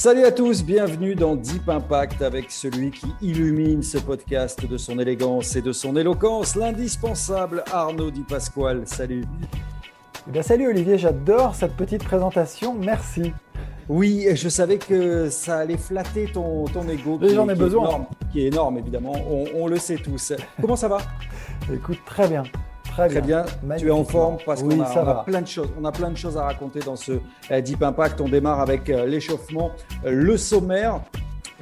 Salut à tous, bienvenue dans Deep Impact avec celui qui illumine ce podcast de son élégance et de son éloquence, l'indispensable Arnaud Di Pasquale. Salut. Eh bien, salut Olivier, j'adore cette petite présentation, merci. Oui, je savais que ça allait flatter ton, ton ego. J'en ai qui est besoin. énorme, qui est énorme, évidemment. On, on le sait tous. Comment ça va? Écoute, très bien. Très, Très bien. Tu es en forme parce oui, qu'on a, on a plein de choses. On a plein de choses à raconter dans ce euh, Deep Impact. On démarre avec euh, l'échauffement, euh, le sommaire.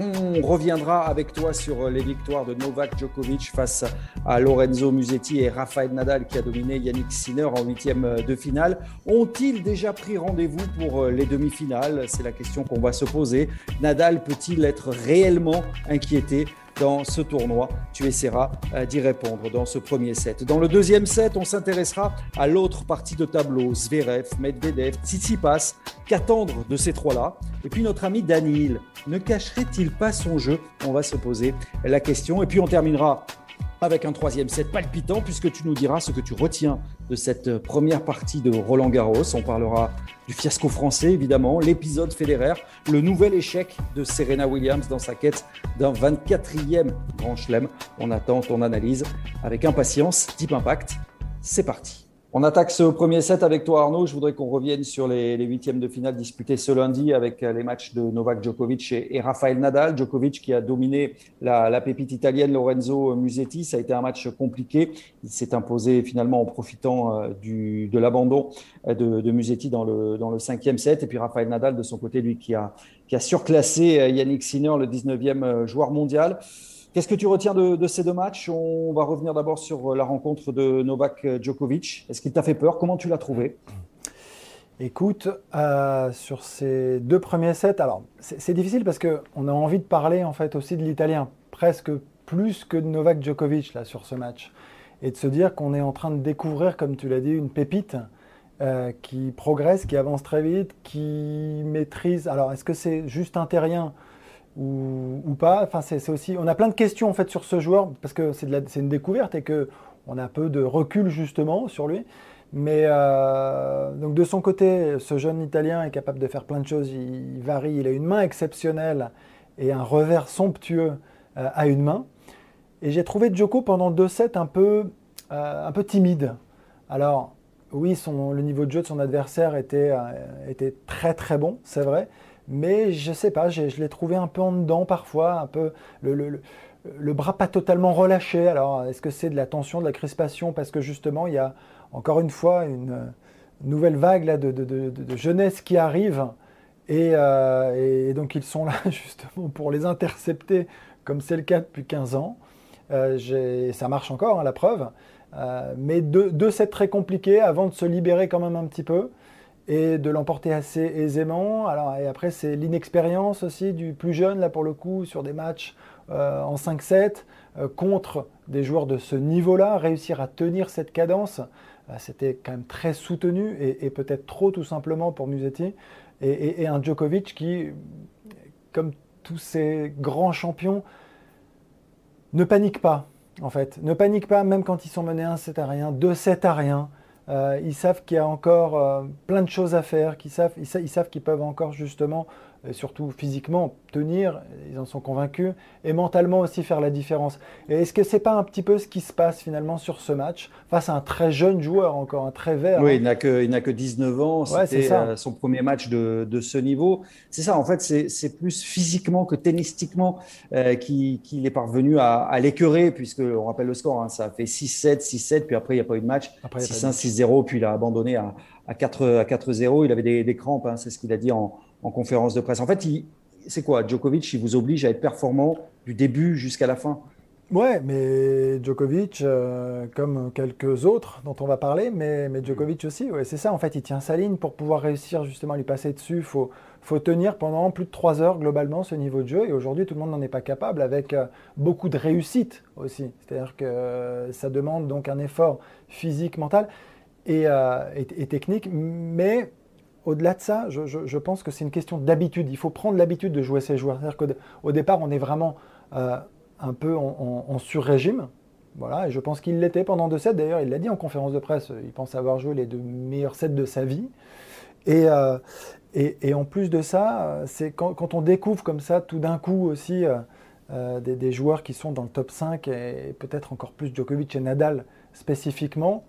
On reviendra avec toi sur les victoires de Novak Djokovic face à Lorenzo Musetti et Rafael Nadal qui a dominé Yannick Sinner en huitième de finale. Ont-ils déjà pris rendez-vous pour les demi-finales? C'est la question qu'on va se poser. Nadal peut-il être réellement inquiété dans ce tournoi Tu essaieras euh, d'y répondre dans ce premier set. Dans le deuxième set, on s'intéressera à l'autre partie de tableau, Zverev, Medvedev, Tsitsipas. Qu'attendre de ces trois-là? Et puis notre ami Danil, ne cacherait-il pas son jeu? On va se poser la question. Et puis on terminera avec un troisième set palpitant, puisque tu nous diras ce que tu retiens de cette première partie de Roland Garros. On parlera du fiasco français, évidemment, l'épisode Federer, le nouvel échec de Serena Williams dans sa quête d'un 24e Grand Chelem. On attend ton analyse avec impatience. Deep Impact, c'est parti. On attaque ce premier set avec toi Arnaud. Je voudrais qu'on revienne sur les, huitièmes de finale disputés ce lundi avec euh, les matchs de Novak Djokovic et, Rafael Nadal. Djokovic qui a dominé la, pépite italienne Lorenzo Musetti. Ça a été un match compliqué. Il s'est imposé finalement en profitant euh, du, de l'abandon euh, de, Musetti dans le, dans le cinquième set. Et puis Rafael Nadal de son côté, lui, qui a, qui a surclassé Yannick Sinner, le 19e euh, joueur mondial. Qu'est-ce que tu retiens de, ces deux matchs? On va revenir d'abord sur la rencontre de Novak Djokovic. Est-ce qu'il t'a fait peur? Comment tu l'as trouvé? Écoute, euh, sur ces deux premiers sets, alors c'est c'est difficile parce qu'on a envie de parler en fait aussi de l'italien, presque plus que de Novak Djokovic là sur ce match, et de se dire qu'on est en train de découvrir, comme tu l'as dit, une pépite euh, qui progresse, qui avance très vite, qui maîtrise. Alors est-ce que c'est juste un terrien? Ou, ou pas Enfin, c'est aussi. On a plein de questions en fait sur ce joueur parce que c'est une découverte et que on a peu de recul justement sur lui. Mais euh, donc de son côté, ce jeune Italien est capable de faire plein de choses. Il, varie, il a une main exceptionnelle et un revers somptueux euh, à une main. Et j'ai trouvé Djoko pendant deux sets un peu, euh, un peu timide. Alors oui, le niveau de jeu de son adversaire était, était très très bon, c'est vrai. Mais je sais pas, je l'ai trouvé un peu en dedans parfois, un peu le, le- le- bras pas totalement relâché. Alors est-ce que c'est de la tension, de la crispation? Parce que justement, il y a encore une fois une euh, nouvelle vague là, de, de- de- jeunesse qui arrive. Et, euh, et donc ils sont là justement pour les intercepter, comme c'est le cas depuis 15 ans. Euh, ça marche encore, hein, la preuve. Mais deux, deux sets très compliqués avant de se libérer quand même un petit peu et de l'emporter assez aisément. Alors, et après, c'est l'inexpérience aussi du plus jeune, là pour le coup, sur des matchs euh, en 5-7 euh, contre des joueurs de ce niveau-là. Réussir à tenir cette cadence, euh, c'était quand même très soutenu et, peut-être trop tout simplement pour Musetti. Et, et- et un Djokovic qui, comme tous ces grands champions, ne panique pas, en fait. Ne panique pas, même quand ils sont menés 1-7 à rien, 2-7 à rien. Euh, ils savent qu'il y a encore euh, plein de choses à faire, qu'ils savent, ils, sa- ils savent qu'ils peuvent encore justement, et surtout physiquement, tenir, ils en sont convaincus, et mentalement aussi faire la différence. Et est-ce que c'est pas un petit peu ce qui se passe finalement sur ce match, face à un très jeune joueur, encore un très vert Oui, hein. il n'a que, il n'a que 19 ans. Ouais, C'était euh, son premier match de, de ce niveau. C'est ça, en fait, c'est plus physiquement que tennistiquement euh, qu'il qu'il est parvenu à, à l'écœurer, puisque on rappelle le score, hein, ça a fait 6-7, 6-7, puis après, il n'y a pas eu de match. Après, il y a pas 6-1, 6-0, puis il a abandonné à, à 4 à 4-0. Il avait des, des crampes, hein, c'est ce qu'il a dit en, en conférence de presse. En fait, c'est quoi Djokovic, il vous oblige à être performant du début jusqu'à la fin? Ouais, mais Djokovic, euh, comme quelques autres dont on va parler, mais, mais Djokovic aussi, ouais, c'est ça, en fait, il tient sa ligne pour pouvoir réussir justement à lui passer dessus. Il faut, faut tenir pendant plus de trois heures globalement ce niveau de jeu, et aujourd'hui, tout le monde n'en est pas capable, avec euh, beaucoup de réussite aussi. C'est-à-dire que euh, ça demande donc un effort physique, mental et, et, technique, mais au-delà de ça, je, pense que c'est une question d'habitude. Il faut prendre l'habitude de jouer ces joueurs. C'est-à-dire qu'au départ, on est vraiment un peu en, sur-régime. Voilà, et je pense qu'il l'était pendant deux sets. D'ailleurs, il l'a dit en conférence de presse, il pense avoir joué les deux meilleurs sets de sa vie. Et, euh, en plus de ça, c'est quand, on découvre comme ça tout d'un coup aussi euh, euh, des, joueurs qui sont dans le top 5 et, peut-être encore plus Djokovic et Nadal spécifiquement,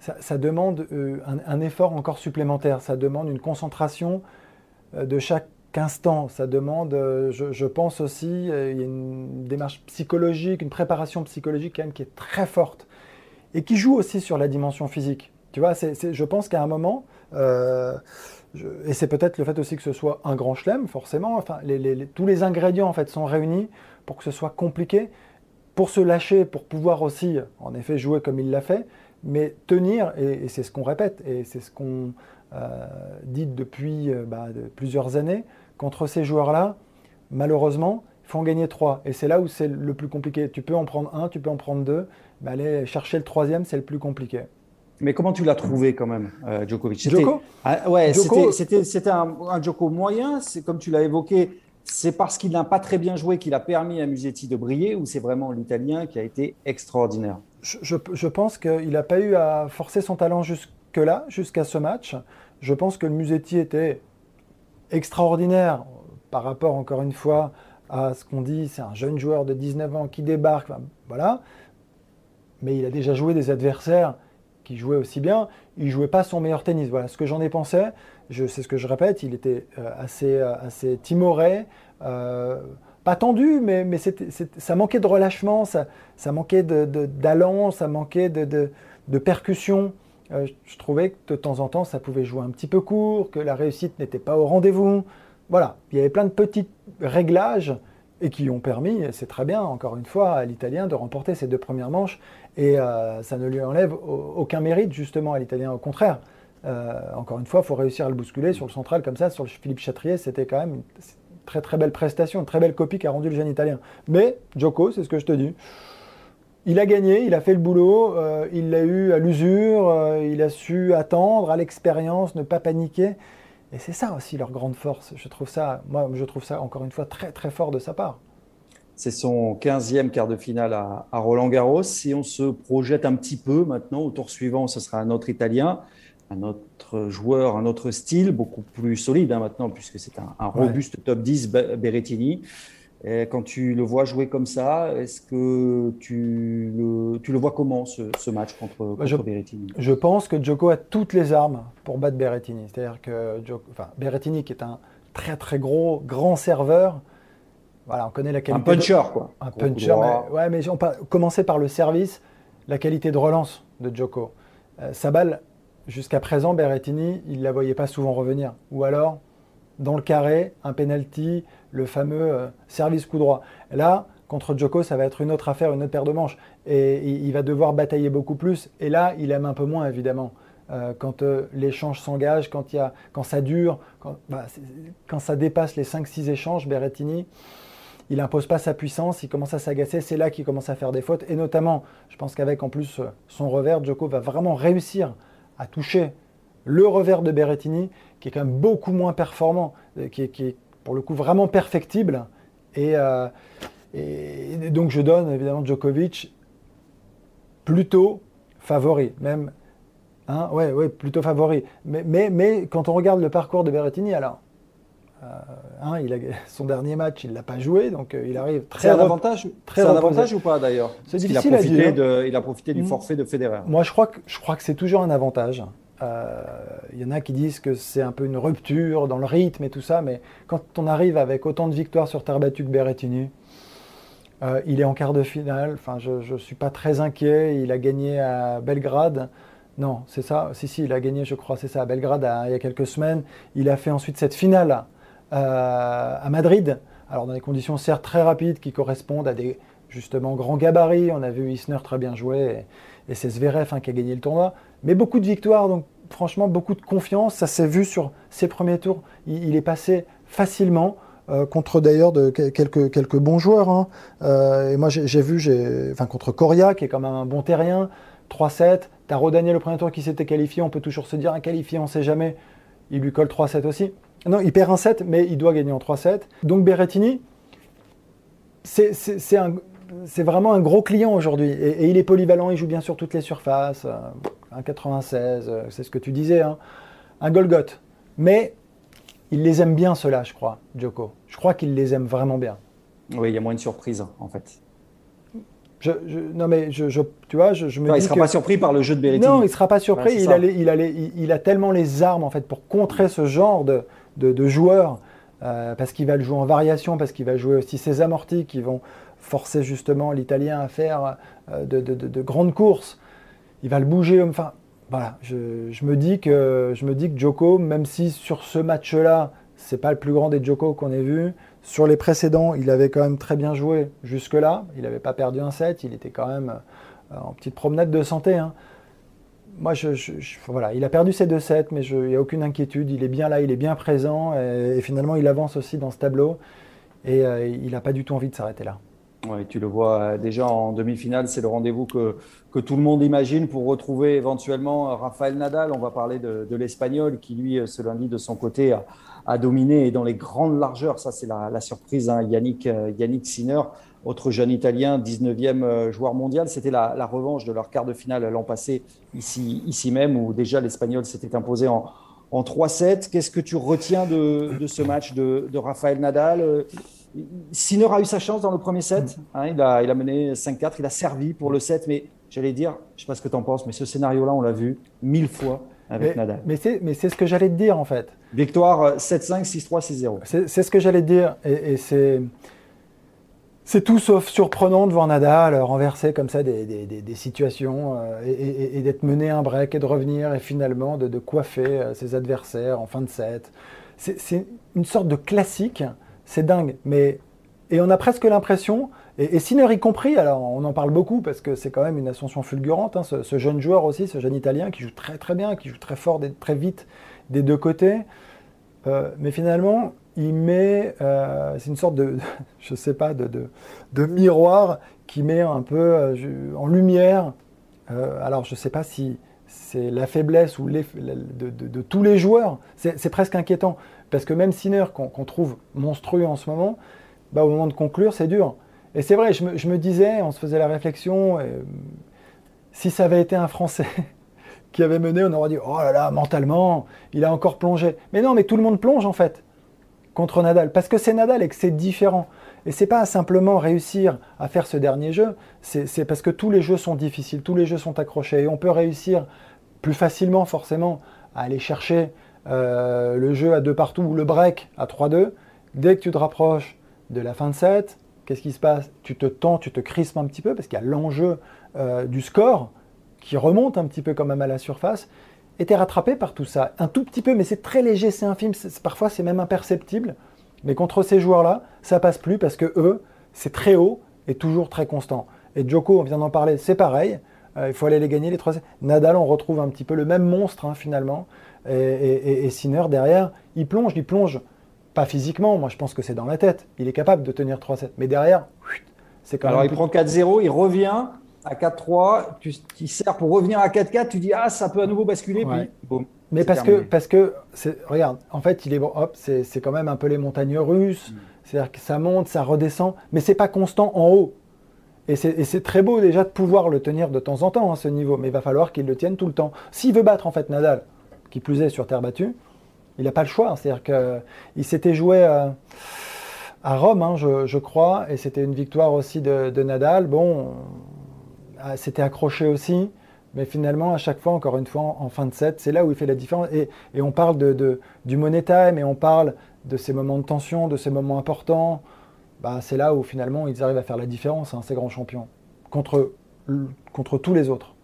ça, demande un, un, effort encore supplémentaire. Ça demande une concentration de chaque instant. Ça demande, euh, je, pense aussi, euh, il y a une démarche psychologique, une préparation psychologique quand même qui est très forte et qui joue aussi sur la dimension physique. Tu vois, je pense qu'à un moment, euh, et c'est peut-être le fait aussi que ce soit un grand chelem, forcément, enfin, tous les ingrédients en fait sont réunis pour que ce soit compliqué, pour se lâcher, pour pouvoir aussi, en effet, jouer comme il l'a fait, mais tenir, et c'est ce qu'on répète, et c'est ce qu'on euh, dites depuis euh, bah, plusieurs années, contre ces joueurs-là, malheureusement, il faut en gagner trois. Et c'est là où c'est le plus compliqué. Tu peux en prendre un, tu peux en prendre deux, mais aller chercher le troisième, c'est le plus compliqué. Mais comment tu l'as trouvé quand même, euh, Djokovic? Djoko? Ah, Ouais, c'était un, un Djoko moyen, c'est comme tu l'as évoqué, c'est parce qu'il n'a pas très bien joué qu'il a permis à Musetti de briller ou c'est vraiment l'Italien qui a été extraordinaire? Je, pense qu'il n'a pas eu à forcer son talent jusque-là, jusqu'à ce match. Je pense que Musetti était extraordinaire par rapport, encore une fois, à ce qu'on dit, c'est un jeune joueur de 19 ans qui débarque, voilà. Mais il a déjà joué des adversaires qui jouaient aussi bien. Il jouait pas son meilleur tennis. Voilà ce que j'en ai pensé. C'est ce que je répète. Il était euh, assez, euh, assez timoré. Euh, pas tendu, mais, ça manquait de relâchement, ça, manquait d'allant, ça manquait de, percussion. Je trouvais que de temps en temps, ça pouvait jouer un petit peu court, que la réussite n'était pas au rendez-vous. Voilà, il y avait plein de petits réglages et qui ont permis, c'est très bien, encore une fois, à l'Italien de remporter ses deux premières manches. Et ça ne lui enlève aucun mérite, justement, à l'Italien. Au contraire, euh, encore une fois, il faut réussir à le bousculer sur le central comme ça, sur le Philippe Chatrier. C'était quand même une très très belle prestation, une très belle copie qu'a rendu le jeune Italien. Mais Joko, c'est ce que je te dis il a gagné, il a fait le boulot, euh, il l'a eu à l'usure, euh, il a su attendre, à l'expérience, ne pas paniquer. Et c'est ça aussi leur grande force. Je trouve ça, moi, je trouve ça encore une fois très très fort de sa part. C'est son 15e quart de finale à, Roland Garros. Si on se projette un petit peu maintenant, au tour suivant, ce sera un autre Italien, un autre joueur, un autre style, beaucoup plus solide hein, maintenant, puisque c'est un, robuste top 10 Berrettini quand tu le vois jouer comme ça, est-ce que tu le, tu le, vois comment ce, match contre, bah, Berrettini? Je pense que Djoko a toutes les armes pour battre Berrettini. C'est-à-dire que enfin, Berrettini, qui est un très très gros, grand serveur, voilà, on connaît la qualité. Un puncher, quoi. Un puncher, mais, ouais, mais on peut commencer par le service, la qualité de relance de Djoko. Euh, sa balle, jusqu'à présent, Berrettini, il ne la voyait pas souvent revenir. Ou alors, dans le carré, un penalty, le fameux euh, service coup droit. Là, contre Djoko, ça va être une autre affaire, une autre paire de manches. Et il va devoir batailler beaucoup plus. Et là, il aime un peu moins, évidemment. Euh, quand euh, l'échange s'engage, quand, quand ça dure, bah, quand, ça dépasse les 5-6 échanges, Berrettini, il n'impose pas sa puissance, il commence à s'agacer, c'est là qu'il commence à faire des fautes. Et notamment, je pense qu'avec en plus son revers, Djoko va vraiment réussir à toucher le revers de Berrettini, qui est quand même beaucoup moins performant, qui est pour le coup vraiment perfectible. Euh, et, donc je donne évidemment Djokovic plutôt favori, même. Hein, ouais, ouais, plutôt favori. Mais, mais, quand on regarde le parcours de Berrettini, alors, euh, hein, il a, son dernier match, il ne l'a pas joué, donc euh, il arrive très. C'est un avantage, très un avantage ou pas d'ailleurs C'est difficile il a profité à dire. il a profité du hmm. forfait de Federer. Moi, je crois que, je crois que c'est toujours un avantage. Il euh, y en a qui disent que c'est un peu une rupture dans le rythme et tout ça, mais quand on arrive avec autant de victoires sur terre battue que Berrettini, euh, il est en quart de finale. Enfin, je ne suis pas très inquiet. Il a gagné à Belgrade. Non, c'est ça. Si, si, il a gagné, je crois, c'est ça, à Belgrade il y a quelques semaines. Il a fait ensuite cette finale euh, à Madrid. Alors, dans des conditions certes très rapides qui correspondent à des justement grand gabarit. On a vu Isner très bien jouer et, c'est Zverev hein, qui a gagné le tournoi. Mais beaucoup de victoires, donc franchement beaucoup de confiance. Ça s'est vu sur ses premiers tours. Il, est passé facilement. Euh, contre d'ailleurs quelques, quelques bons joueurs. Hein. Euh, et moi j'ai vu, enfin contre Coria qui est quand même un bon terrien, 3-7. T'as Rodanier le premier tour qui s'était qualifié, on peut toujours se dire un qualifié, on sait jamais. Il lui colle 3-7 aussi. Non, il perd un 7, mais il doit gagner en 3-7. Donc Berrettini, c'est vraiment un gros client aujourd'hui. Et, il est polyvalent, il joue bien sur toutes les surfaces. Euh, un 96, euh, c'est ce que tu disais. Hein. Un Golgoth. Mais il les aime bien, ceux-là, je crois, Joko. Je crois qu'il les aime vraiment bien. Oui, il y a moins de surprises, en fait. Je, non mais je, tu vois, je, me non, il sera pas surpris par le jeu de Berrettini. Non, il sera pas surpris. il, il, il, a tellement les armes en fait pour contrer ce genre de, de, joueurs, euh, parce qu'il va le jouer en variation, parce qu'il va jouer aussi ses amortis qui vont forcer justement l'Italien à faire euh, de, grandes courses. Il va le bouger. Enfin, voilà, je, me dis que, je Joko, même si sur ce match-là, c'est pas le plus grand des Joko qu'on ait vu, sur les précédents, il avait quand même très bien joué jusque-là. Il n'avait pas perdu un set, il était quand même euh, en petite promenade de santé. Hein moi, voilà, il a perdu ses deux sets, mais il n'y a aucune inquiétude. Il est bien là, il est bien présent, et, finalement, il avance aussi dans ce tableau, et euh, il n'a pas du tout envie de s'arrêter là. Oui, tu le vois euh, déjà en demi-finale, c'est le rendez-vous que, tout le monde imagine pour retrouver éventuellement Rafael Nadal. On va parler de, l'Espagnol qui, lui, ce lundi, de son côté, a, dominé et dans les grandes largeurs. Ça, c'est la, surprise. Hein. Yannick, euh, Yannick Sinner autre jeune Italien, 19e euh, joueur mondial. C'était la, revanche de leur quart de finale l'an passé, ici, ici même, où déjà l'Espagnol s'était imposé en, en 3-7. Qu'est-ce que tu retiens de, ce match de, de Rafael Nadal? Euh, Sinner a eu sa chance dans le premier set. Hein, il, a, il a mené 5-4, il a servi pour le set, mais j'allais dire, je ne sais pas ce que tu en penses, mais ce scénario-là, on l'a vu mille fois avec Nadal. Mais c'est ce que j'allais te dire en fait. Victoire 7-5, 6-3, 6-0. C'est ce que j'allais te dire. et c'est c'est tout sauf surprenant de voir Nadal renverser comme ça des, situations euh, et, d'être mené un break et de revenir et finalement de, coiffer euh, ses adversaires en fin de set. C'est une sorte de classique, c'est dingue. Mais, et on a presque l'impression, et, Sinner y compris, alors on en parle beaucoup parce que c'est quand même une ascension fulgurante, hein, ce, jeune joueur aussi, ce jeune Italien qui joue très très bien, qui joue très fort, très vite des deux côtés. Euh, mais finalement, il met, euh, c'est une sorte de, je sais pas, de, de, miroir qui met un peu euh, en lumière. Euh, alors je sais pas si c'est la faiblesse ou de, de, tous les joueurs. C'est presque inquiétant parce que même Sinner qu'on trouve monstrueux en ce moment, bah, au moment de conclure, c'est dur. Et c'est vrai, je me, je me, disais, on se faisait la réflexion, si ça avait été un Français qui avait mené, on aurait dit, oh là là, mentalement, il a encore plongé. Mais non, mais tout le monde plonge en fait contre Nadal, parce que c'est Nadal et que c'est différent. Et c'est pas simplement réussir à faire ce dernier jeu, c'est parce que tous les jeux sont difficiles, tous les jeux sont accrochés, et on peut réussir plus facilement forcément à aller chercher euh, le jeu à deux partout ou le break à 3-2. Dès que tu te rapproches de la fin de set, qu'est-ce qui se passe? Tu te tends, tu te crispes un petit peu parce qu'il y a l'enjeu euh, du score qui remonte un petit peu quand même à la surface été rattrapé par tout ça. Un tout petit peu, mais c'est très léger, c'est infime, parfois c'est même imperceptible. Mais contre ces joueurs-là, ça passe plus parce que eux, c'est très haut et toujours très constant. Et Joko, on vient d'en parler, c'est pareil. Euh, il faut aller les gagner les trois. Nadal, on retrouve un petit peu le même monstre hein, finalement. Et, Sinner derrière, il plonge, il plonge pas physiquement. Moi, je pense que c'est dans la tête. Il est capable de tenir 3-7. Mais derrière, c'est quand Alors, il prend 4-0, il revient à 4-3, tu, tu sers pour revenir à 4-4, tu dis ah ça peut à nouveau basculer, puis boum. Mais parce que, parce que, regarde, en fait, il est hop, c'est quand même un peu les montagnes russes, mm. c'est-à-dire que ça monte, ça redescend, mais c'est pas constant en haut. Et c'est très beau déjà de pouvoir le tenir de temps en temps à hein, ce niveau, mais il va falloir qu'il le tienne tout le temps. S'il veut battre en fait Nadal, qui plus est sur terre battue, il n'a pas le choix. C'est-à-dire qu'il s'était joué à, Rome, hein, je, crois, et c'était une victoire aussi de, de Nadal. Bon, c'était accroché aussi. Mais finalement, à chaque fois, encore une fois, en, fin de set, c'est là où il fait la différence. Et, on parle de, du money time et on parle de ces moments de tension, de ces moments importants. Bah, c'est là où finalement ils arrivent à faire la différence, hein, ces grands champions, contre, contre tous les autres.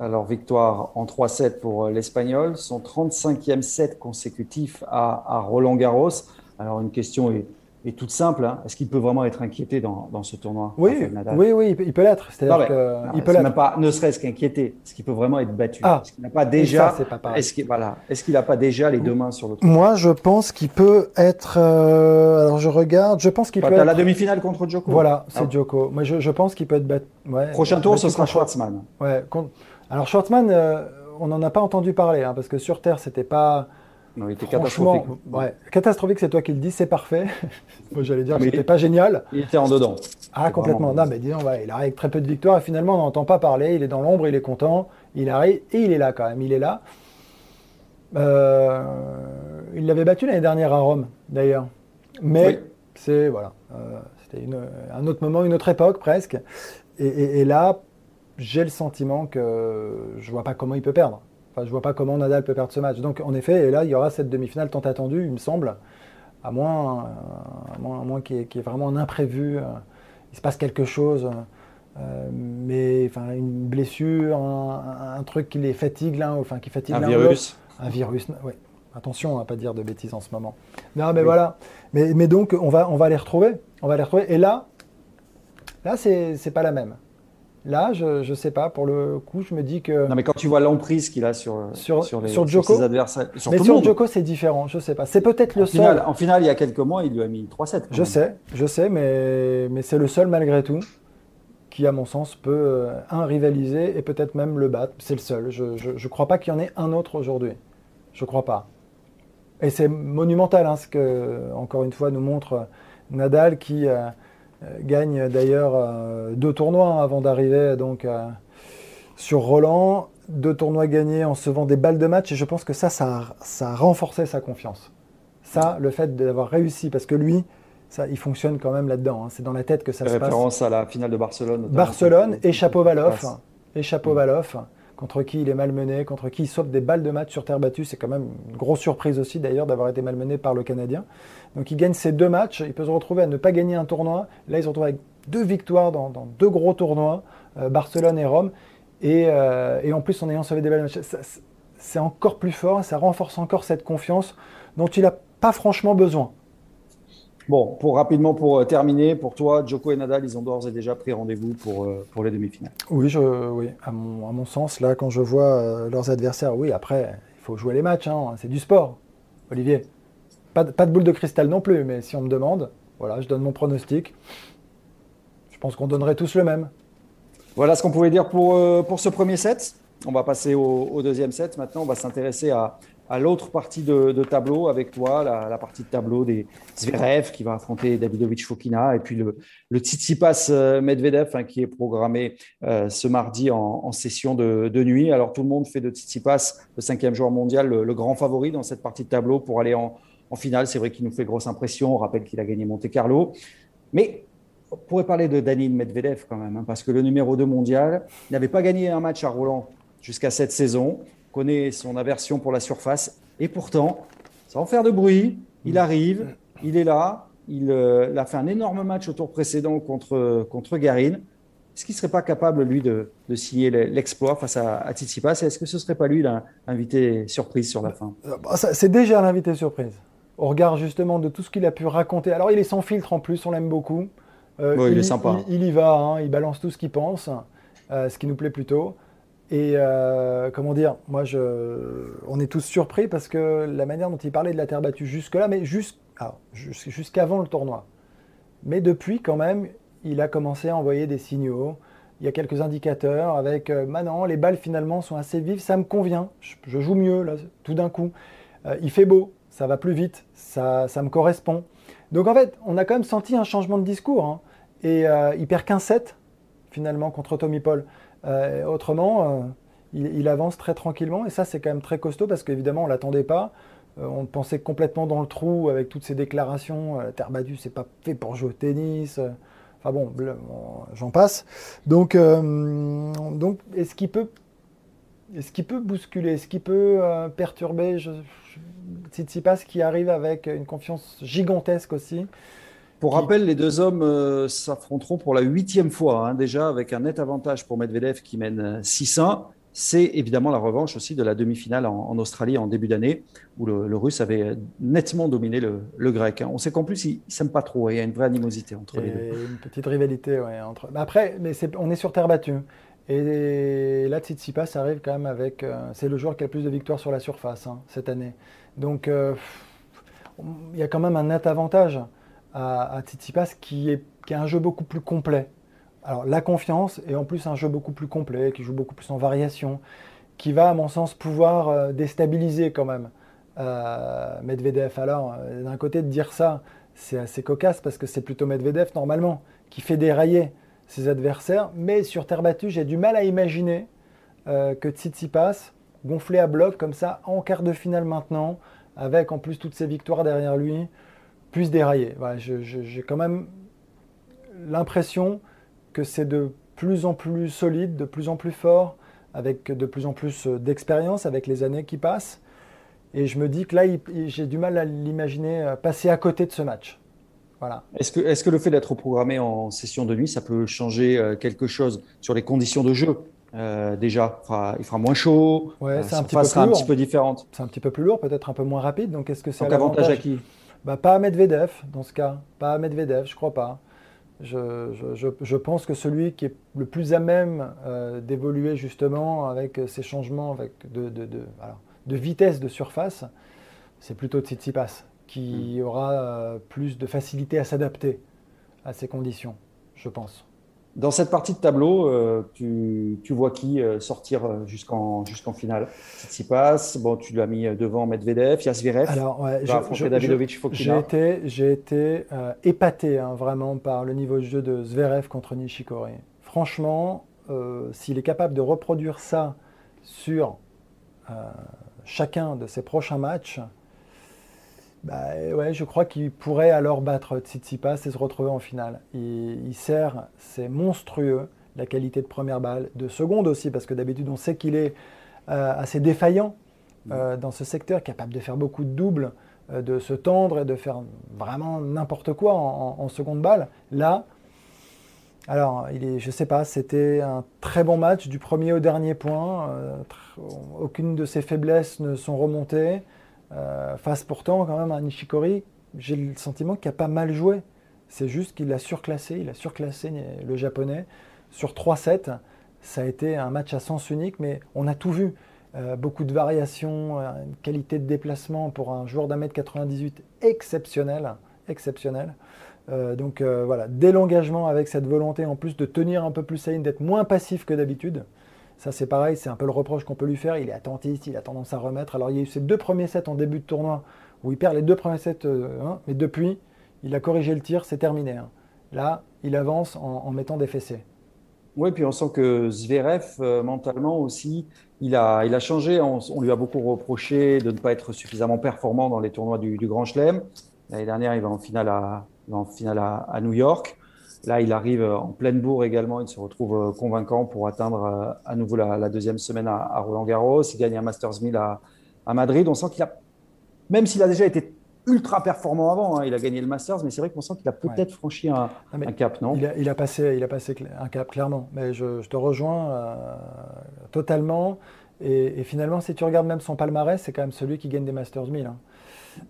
Alors, victoire en 3-7 pour l'Espagnol, son 35e set consécutif à Roland Garros. Alors, une question est est toute simple. Hein. Est-ce qu'il peut vraiment être inquiété dans, dans ce tournoi Oui, oui, oui, il peut l'être. C'est-à-dire que il peut même pas, ne serait-ce qu'inquiété. Est-ce qu'il peut vraiment être battu ah, Est-ce qu'il n'a pas déjà Est-ce qu'il voilà, est-ce qu'il n'a pas déjà les deux mains sur le Moi, je pense qu'il peut être. Euh, alors, je regarde. Je pense qu'il peut. Être... la demi-finale contre Djoko. Voilà, c'est ah. Djoko. Moi, je, je, pense qu'il peut être battu. Ouais, Prochain tour, ce sera Schwartzmann. Ouais. Alors Schwartzmann, euh, on n'en a pas entendu parler, hein, parce que sur Terre, c'était pas. Non, il était catastrophique. Ouais, catastrophique, c'est toi qui le dis, c'est parfait. Moi, j'allais dire que c'était pas génial. Il était en dedans. Ah, complètement. Non, mais disons, il arrive avec très peu de victoires et finalement, on n'entend pas parler. Il est dans l'ombre, il est content, il arrive et il est là quand même. Il est là. Euh, il l'avait battu l'année dernière à Rome, d'ailleurs. Mais c'est voilà, euh, c'était un autre moment, une autre époque presque. et là, j'ai le sentiment que je vois pas comment il peut perdre. Enfin, je vois pas comment Nadal peut perdre ce match. Donc, en effet, et là, il y aura cette demi-finale tant attendue, il me semble, à moins, à moins, qu'il y, ait vraiment un imprévu, euh, il se passe quelque chose, euh, mais enfin, une blessure, un, truc qui les fatigue enfin qui fatigue un virus. Un virus, oui. Attention à pas dire de bêtises en ce moment. Non, mais voilà. Mais, mais, donc, on va, on va les retrouver. On va les retrouver. Et là, là, c'est pas la même. Là, je ne sais pas. Pour le coup, je me dis que. Non, mais quand tu vois l'emprise qu'il a sur, sur, sur, les, ses adversaires. Sur mais sur Joko, c'est différent. Je ne sais pas. C'est peut-être le seul. en finale, il y a quelques mois, il lui a mis 3-7. Je sais, je sais, mais, mais c'est le seul malgré tout qui, à mon sens, peut, euh, un, rivaliser et peut-être même le battre. C'est le seul. Je ne crois pas qu'il y en ait un autre aujourd'hui. Je ne crois pas. Et c'est monumental, hein, ce que, encore une fois, nous montre Nadal qui. Euh, gagne d'ailleurs euh, deux tournois hein, avant d'arriver donc euh, sur Roland. Deux tournois gagnés en se vend des balles de match et je pense que ça, ça, a renforcé sa confiance. Ça, le fait d'avoir réussi, parce que lui, ça, il fonctionne quand même là-dedans. Hein. C'est dans la tête que ça se passe. Référence à la finale de Barcelone. Barcelone et Chapeau-Valoff. Et Chapeau-Valoff contre qui il est malmené, contre qui il sauve des balles de match sur terre battue. C'est quand même une grosse surprise aussi d'ailleurs d'avoir été malmené par le Canadien. Donc il gagne ces deux matchs, il peut se retrouver à ne pas gagner un tournoi. Là, il se retrouve avec deux victoires dans, deux gros tournois, euh, Barcelone et Rome. Euh, et, en plus, en ayant sauvé des balles de match, c'est encore plus fort, ça renforce encore cette confiance dont il n'a pas franchement besoin. Bon, pour rapidement pour euh, terminer, pour toi, Joko et Nadal, ils ont d'ores et déjà pris rendez-vous pour, euh, pour les demi-finales. Oui, je, oui à, mon, à mon sens, là, quand je vois euh, leurs adversaires, oui, après, il faut jouer les matchs, hein, c'est du sport, Olivier. Pas, pas, de boule de cristal non plus, mais si on me demande, voilà, je donne mon pronostic. Je pense qu'on donnerait tous le même. Voilà ce qu'on pouvait dire pour, pour ce premier set. On va passer au, au deuxième set. Maintenant, on va s'intéresser à, à l'autre partie de, tableau avec toi, la, partie de tableau des Zverev qui va affronter Davidovic Fokina et puis le, le Tsitsipas euh, Medvedev hein, qui est programmé euh, ce mardi en, session de, nuit. Alors tout le monde fait de Tsitsipas le cinquième joueur mondial le, grand favori dans cette partie de tableau pour aller en, finale. C'est vrai qu'il nous fait grosse impression. On rappelle qu'il a gagné Monte Carlo. Mais on pourrait parler de Danil Medvedev quand même, hein, parce que le numéro 2 mondial n'avait pas gagné un match à Roland jusqu'à cette saison connaît son aversion pour la surface. Et pourtant, sans faire de bruit, il arrive, il est là. Il, euh, a fait un énorme match au tour précédent contre, contre Garin. Est-ce qu'il ne serait pas capable, lui, de, signer l'exploit face à, à Tsitsipas? Est-ce que ce ne serait pas lui l'invité surprise sur la fin? Euh, bah, C'est déjà l'invité surprise. Au regard justement de tout ce qu'il a pu raconter. Alors, il est sans filtre en plus, on l'aime beaucoup. Euh, il, est sympa. Il, y va, hein, il balance tout ce qu'il pense, ce qui nous plaît plutôt. Et euh, comment dire, moi, je, on est tous surpris parce que la manière dont il parlait de la terre battue jusque-là, mais jusqu'avant le tournoi. Mais depuis, quand même, il a commencé à envoyer des signaux. Il y a quelques indicateurs avec euh, maintenant, les balles finalement sont assez vives, ça me convient, je, joue mieux là, tout d'un coup. Euh, il fait beau, ça va plus vite, ça, me correspond. Donc en fait, on a quand même senti un changement de discours. Hein. Et il perd 15-7 finalement contre Tommy Paul. Euh, autrement, euh, il, avance très tranquillement et ça c'est quand même très costaud parce qu'évidemment on l'attendait pas. Euh, on pensait complètement dans le trou avec toutes ces déclarations. terre battue, c'est pas fait pour jouer au tennis. Enfin bon, j'en passe. Donc, est-ce qu'il peut, bousculer, est-ce qu'il peut perturber? Je, Tsitsipas qui arrive avec une confiance gigantesque aussi pour rappel, les deux hommes euh, s'affronteront pour la huitième fois, hein, déjà avec un net avantage pour Medvedev qui mène 6-1. Euh, c'est évidemment la revanche aussi de la demi-finale en, Australie en début d'année, où le, Russe avait nettement dominé le, Grec. Hein. On sait qu'en plus, ils ne s'aiment pas trop, il y a une vraie animosité entre les deux. Une petite rivalité, ouais, entre. après, mais on est sur terre battue. Et là, Tsitsipas arrive quand même avec. Euh, c'est le joueur qui a le plus de victoires sur la surface hein, cette année. Donc, euh, il y a quand même un net avantage à, à Tsitsipas qui, est, un jeu beaucoup plus complet. Alors, la confiance et en plus un jeu beaucoup plus complet, qui joue beaucoup plus en variation, qui va, à mon sens, pouvoir euh, déstabiliser quand même Medvedev. Alors, d'un côté, de dire ça, c'est assez cocasse parce que c'est plutôt Medvedev, normalement, qui fait dérailler ses adversaires. Mais sur terre battue, j'ai du mal à imaginer euh, que Tsitsipas, gonflé à bloc comme ça, en quart de finale maintenant, avec en plus toutes ses victoires derrière lui, puisse dérailler. j'ai quand même l'impression que c'est de plus en plus solide, de plus en plus fort, avec de plus en plus d'expérience avec les années qui passent. Et je me dis que là, j'ai du mal à l'imaginer euh, passer à côté de ce match. Est-ce que, est que, le fait d'être programmé en session de nuit, ça peut changer euh, quelque chose sur les conditions de jeu? Euh, déjà, il fera, moins chaud, ouais, c'est un, petit peu, sera un petit peu différente. C'est un petit peu plus lourd, peut-être un peu moins rapide. Donc, est-ce que c'est avantage à qui bah, Pas à Medvedev dans ce cas. Pas à Medvedev, je crois pas. Je, je, je, pense que celui qui est le plus à même euh, d'évoluer justement avec ces changements avec de, de, de, de vitesse de surface, c'est plutôt Tsitsipas qui hmm. aura euh, plus de facilité à s'adapter à ces conditions, je pense. Dans cette partie de tableau, euh, tu, tu, vois qui euh, sortir jusqu'en jusqu'en finale? Tsitsipas, bon, tu l'as mis devant Medvedev, il y a Zverev. Alors, ouais, j'ai été, j'ai été épaté hein, vraiment par le niveau de jeu de Zverev contre Nishikori. Franchement, s'il est capable de reproduire ça sur chacun de ses prochains matchs, bah, ouais, je crois qu'il pourrait alors battre Tsitsipas et se retrouver en finale. Il, il sert, c'est monstrueux, la qualité de première balle, de seconde aussi, parce que d'habitude on sait qu'il est euh, assez défaillant euh, dans ce secteur, capable de faire beaucoup de doubles, euh, de se tendre et de faire vraiment n'importe quoi en, seconde balle. Là, alors, il est, je sais pas, c'était un très bon match du premier au dernier point. aucune de ses faiblesses ne sont remontées. Euh, face pourtant quand même à Nishikori, j'ai le sentiment qu'il a pas mal joué. C'est juste qu'il a surclassé, il a surclassé le japonais sur 3-7. Ça a été un match à sens unique, mais on a tout vu. Euh, beaucoup de variations, euh, une qualité de déplacement pour un joueur d'un mètre 98 exceptionnel. exceptionnel. donc voilà, dès l'engagement avec cette volonté en plus de tenir un peu plus ligne, d'être moins passif que d'habitude. Ça, c'est pareil, c'est un peu le reproche qu'on peut lui faire. Il est attentiste, il a tendance à remettre. Alors, il y a eu ces deux premiers sets en début de tournoi où il perd les deux premiers sets, euh, hein, mais depuis, il a corrigé le tir, c'est terminé. Hein. Là, il avance en, mettant des fessées. Oui, puis on sent que Zverev, euh, mentalement aussi, il a, il a changé. On, lui a beaucoup reproché de ne pas être suffisamment performant dans les tournois du, Grand Chelem. L'année dernière, il va en finale à, en finale à New York. Là, il arrive en pleine bourre également. Il se retrouve euh, convaincant pour atteindre euh, à nouveau la, deuxième semaine à, Roland Garros. Il gagne un Masters 1000 à, Madrid. On sent qu'il a, même s'il a déjà été ultra performant avant, hein, il a gagné le Masters, mais c'est vrai qu'on sent qu'il a peut-être franchi un, cap, non? il a, passé, il a passé un cap, clairement. Mais je, te rejoins euh, totalement. Et, finalement, si tu regardes même son palmarès, c'est quand même celui qui gagne des Masters 1000.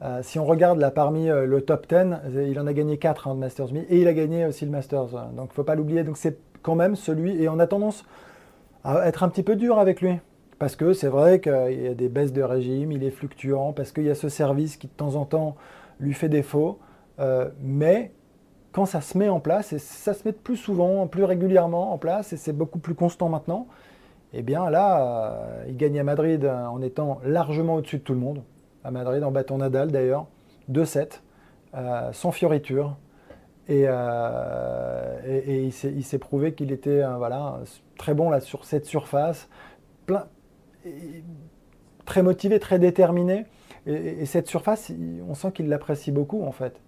Euh, si on regarde là parmi euh, le top 10, euh, il en a gagné 4 en Masters 1000 et il a gagné aussi le Masters. Donc il ne faut pas l'oublier. Donc c'est quand même celui, et on a tendance à être un petit peu dur avec lui. Parce que c'est vrai qu'il y a des baisses de régime, il est fluctuant, parce qu'il y a ce service qui de temps en temps lui fait défaut. mais quand ça se met en place, et ça se met plus souvent, plus régulièrement en place, et c'est beaucoup plus constant maintenant, eh bien là, il gagne à Madrid en étant largement au-dessus de tout le monde à Madrid, en bâton Nadal d'ailleurs, 2-7, euh, sans fioriture. Et, euh, il s'est prouvé qu'il était voilà, très bon là, sur cette surface, plein, très motivé, très déterminé. Et, cette surface, on sent qu'il l'apprécie beaucoup en fait.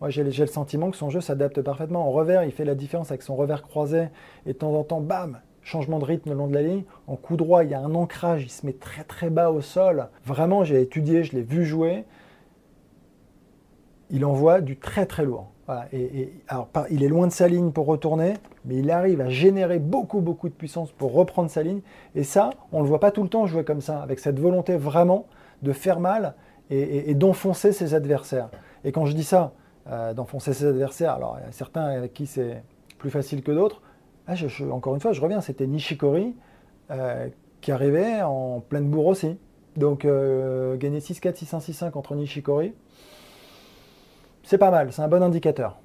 Moi, j'ai le sentiment que son jeu s'adapte parfaitement. En revers, il fait la différence avec son revers croisé. Et de temps en temps, bam, changement de rythme le long de la ligne. En coup droit, il y a un ancrage, il se met très très bas au sol. Vraiment, j'ai étudié, je l'ai vu jouer. Il envoie du très très lourd. et, il est loin de sa ligne pour retourner, mais il arrive à générer beaucoup, beaucoup de puissance pour reprendre sa ligne. Et ça, on ne le voit pas tout le temps jouer comme ça, avec cette volonté vraiment de faire mal et, d'enfoncer ses adversaires. Et quand je dis ça, euh, d'enfoncer ses adversaires, alors il y a certains avec qui c'est plus facile que d'autres. Ah, encore une fois, je reviens, c'était Nishikori euh, qui arrivait en pleine bourre aussi. Donc euh, gagner 6-4, 6-1, 6-1 contre Nishikori, c'est pas mal, c'est un bon indicateur.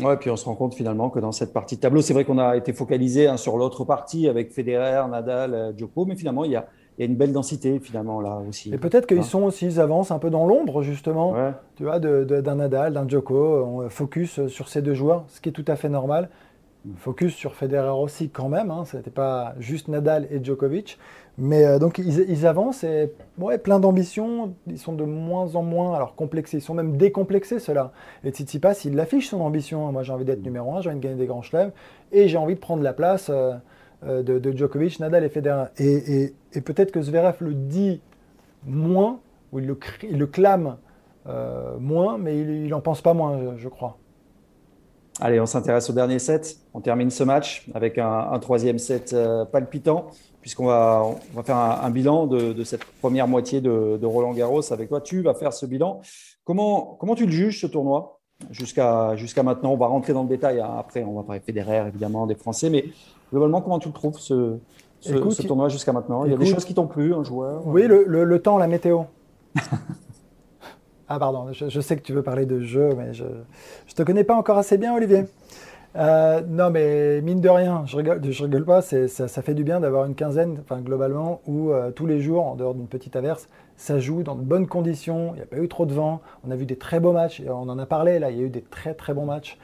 Ouais, puis on se rend compte finalement que dans cette partie de tableau, c'est vrai qu'on a été focalisé hein, sur l'autre partie avec Federer, Nadal, euh, Djoko, mais finalement il y a, une belle densité finalement là aussi. Et peut-être qu'ils sont aussi, ils avancent un peu dans l'ombre justement, tu vois, d'un Nadal, d'un Djoko, on focus sur ces deux joueurs, ce qui est tout à fait normal. Focus sur Federer aussi quand même, hein, ce n'était pas juste Nadal et Djokovic. Mais euh, donc ils, avancent et ouais, plein d'ambition, ils sont de moins en moins alors complexés, ils sont même décomplexés ceux-là. Et Tsitsipas, il affiche son ambition. Moi j'ai envie d'être numéro un, j'ai envie de gagner des grands chelems et j'ai envie de prendre la place euh, euh, de, Djokovic, Nadal et Federer. Et, peut-être que Zverev le dit moins, ou il le, il le clame moins, mais il n'en pense pas moins, je crois. Allez, on s'intéresse au dernier set. On termine ce match avec un, troisième set euh, palpitant, puisqu'on va, on va faire un, bilan de, cette première moitié de, Roland Garros avec toi. Tu vas faire ce bilan. Comment, comment tu le juges, ce tournoi? Jusqu'à jusqu'à maintenant, on va rentrer dans le détail. Hein. Après, on va parler fédéraire, évidemment, des Français. Mais globalement, comment tu le trouves, ce, ce, tournoi jusqu'à maintenant? Il y a des choses qui t'ont plu, un joueur? Oui, le, le temps, la météo. Ah pardon, je, sais que tu veux parler de jeu, mais je ne te connais pas encore assez bien, Olivier. Euh, non, mais mine de rien, je rigole, je rigole pas, ça, ça, fait du bien d'avoir une quinzaine, enfin globalement, où euh, tous les jours, en dehors d'une petite averse, ça joue dans de bonnes conditions, il n'y a pas eu trop de vent, on a vu des très beaux matchs, et on en a parlé là, il y a eu des très très bons matchs.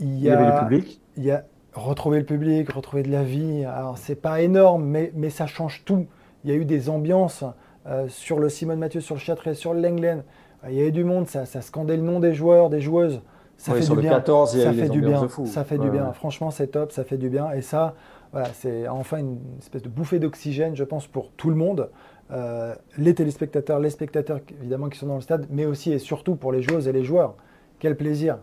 Il y, a, avait le public? Il y a retrouver le public, retrouver de la vie, alors c'est pas énorme, mais, mais ça change tout. Il y a eu des ambiances euh, sur le Simone Mathieu, sur le Châtelet, sur le Lenglen, il y avait du monde, ça, ça scandait le nom des joueurs, des joueuses. Ça fait du bien. 14, il y a ça fait du bien. Ça fait du bien. Franchement, c'est top, ça fait du bien. Et ça, voilà, c'est enfin une espèce de bouffée d'oxygène, je pense, pour tout le monde. Euh, les téléspectateurs, les spectateurs évidemment qui sont dans le stade, mais aussi et surtout pour les joueuses et les joueurs. Quel plaisir.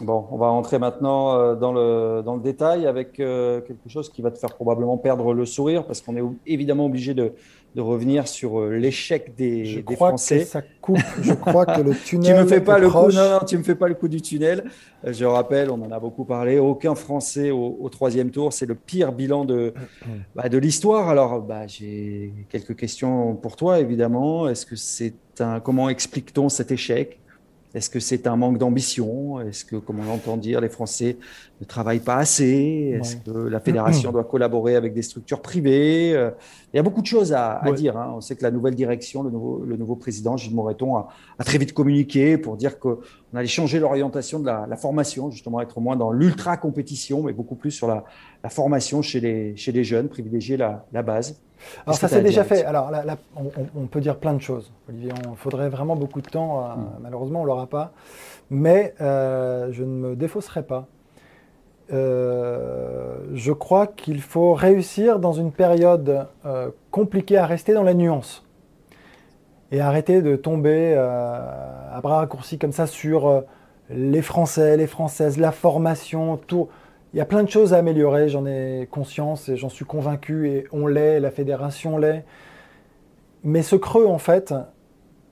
Bon, on va rentrer maintenant euh, dans le, dans le détail avec euh, quelque chose qui va te faire probablement perdre le sourire parce qu'on est évidemment obligé de, de revenir sur euh, l'échec des, je des crois Français. Que ça coupe. Je crois que le tunnel. tu me fais pas le coup. Non, tu me fais pas le coup du tunnel. Je rappelle, on en a beaucoup parlé. Aucun Français au, troisième tour. C'est le pire bilan de bah, de l'histoire. Alors, bah, j'ai quelques questions pour toi, évidemment. Est-ce que c'est un comment explique-t-on cet échec? Est-ce que c'est un manque d'ambition? Est-ce que, comme on l'entend dire, les Français ne travaillent pas assez? Est-ce que la fédération doit collaborer avec des structures privées? Il y a beaucoup de choses à, dire. Hein. On sait que la nouvelle direction, le nouveau, le nouveau président, Gilles Moreton, a, très vite communiqué pour dire qu'on allait changer l'orientation de la, formation, justement être moins dans l'ultra-compétition, mais beaucoup plus sur la, formation chez les, chez les jeunes, privilégier la, la base. Alors ça s'est déjà fait. Alors là, on, peut dire plein de choses, Olivier. Il faudrait vraiment beaucoup de temps. Euh, hmm. Malheureusement, on l'aura pas. Mais euh, je ne me défausserai pas. Euh, je crois qu'il faut réussir dans une période compliquée à rester dans la nuance et arrêter de tomber à bras raccourcis comme ça sur les Français, les Françaises, la formation, tout. Il y a plein de choses à améliorer, j'en ai conscience et j'en suis convaincu, et on l'est, la fédération l'est. Mais ce creux, en fait,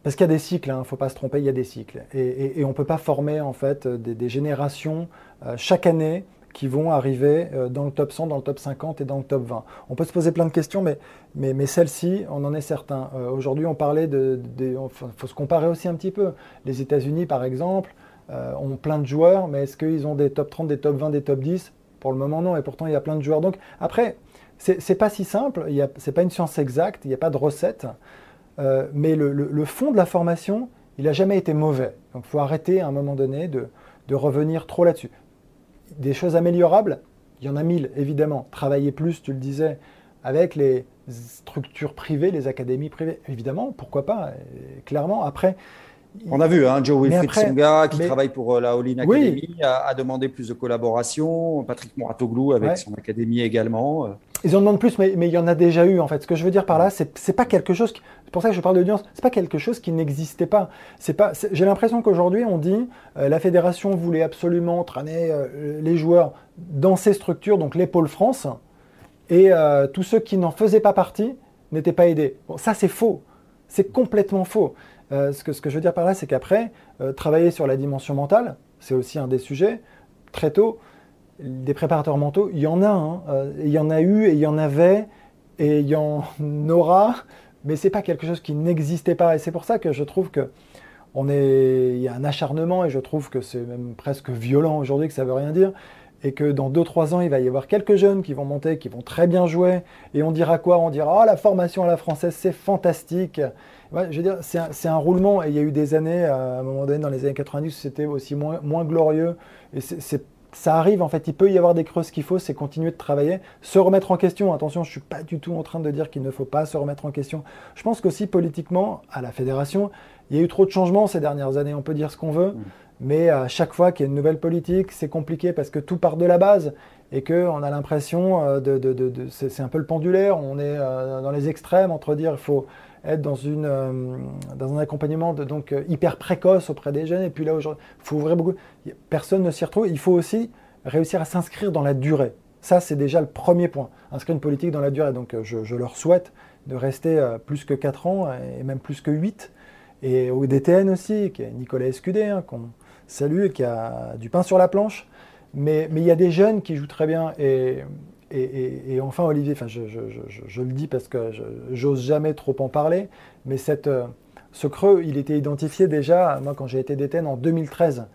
parce qu'il y a des cycles, il hein, ne faut pas se tromper, il y a des cycles. Et, on ne peut pas former en fait des, générations euh, chaque année qui vont arriver euh, dans le top 100, dans le top 50 et dans le top 20. On peut se poser plein de questions, mais, mais, mais celle-ci, on en est certain. Euh, aujourd'hui, on parlait de... Il faut se comparer aussi un petit peu. Les États-Unis, par exemple, euh, ont plein de joueurs, mais est-ce qu'ils ont des top 30, des top 20, des top 10 Pour le moment, non, et pourtant, il y a plein de joueurs. Donc, après, c'est pas si simple, ce n'est pas une science exacte, il n'y a pas de recette, euh, mais le, fond de la formation, il n'a jamais été mauvais. Donc, il faut arrêter à un moment donné de, revenir trop là-dessus. Des choses améliorables, il y en a mille, évidemment. Travailler plus, tu le disais, avec les structures privées, les académies privées, évidemment, pourquoi pas, clairement. Après, on a vu, hein, Joe Wilfried Songa, qui travaille pour euh, la All Academy, a, demandé plus de collaboration. Patrick Moratoglou avec son académie également. Euh. Ils en demandent plus, mais, mais, il y en a déjà eu en fait. Ce que je veux dire par là, c'est pas quelque chose. C'est pour ça que je parle d'audience. C'est pas quelque chose qui n'existait pas. C'est pas. J'ai l'impression qu'aujourd'hui, on dit euh, la fédération voulait absolument traîner euh, les joueurs dans ces structures, donc les pôles France, et euh, tous ceux qui n'en faisaient pas partie n'étaient pas aidés. Bon, ça c'est faux. C'est complètement faux. Ce, que, ce que je veux dire par là, c'est qu'après, travailler sur la dimension mentale, c'est aussi un des sujets. Très tôt, des préparateurs mentaux, il y en a, hein. euh, il y en a eu et il y en avait et il y en aura, mais c'est pas quelque chose qui n'existait pas. Et c'est pour ça que je trouve que on est, il y a un acharnement et je trouve que c'est même presque violent aujourd'hui, que ça veut rien dire. Et que dans 2-3 ans, il va y avoir quelques jeunes qui vont monter, qui vont très bien jouer. Et on dira quoi? On dira Oh, la formation à la française, c'est fantastique. je veux dire, c'est un, roulement. Et il y a eu des années, à un moment donné, dans les années 90, c'était aussi moins, glorieux. Et ça arrive, en fait, il peut y avoir des creuses qu'il faut, c'est continuer de travailler, se remettre en question. Attention, je ne suis pas du tout en train de dire qu'il ne faut pas se remettre en question. Je pense qu'aussi politiquement, à la fédération, il y a eu trop de changements ces dernières années, on peut dire ce qu'on veut, mm. Mais à chaque fois qu'il y a une nouvelle politique, c'est compliqué parce que tout part de la base et qu'on a l'impression euh, de, c'est un peu le pendulaire, on est euh, dans les extrêmes entre dire il faut être dans, une, euh, dans un accompagnement donc, hyper précoce auprès des jeunes. Et puis là, aujourd'hui, il faut ouvrir beaucoup. Personne ne s'y retrouve. Il faut aussi réussir à s'inscrire dans la durée. Ça, c'est déjà le premier point. Inscrire une politique dans la durée. Donc, euh, je, leur souhaite de rester plus que 4 ans et même plus que 8. Et au DTN aussi, qui est Nicolas Escudé, hein, qu'on salue et qui a du pain sur la planche. Mais, il y a des jeunes qui jouent très bien. Et et, enfin, Olivier, enfin, je, le dis parce que j'ose jamais trop en parler, mais cette, euh, ce creux, il était identifié déjà, moi, quand j'ai été détenu en 2013.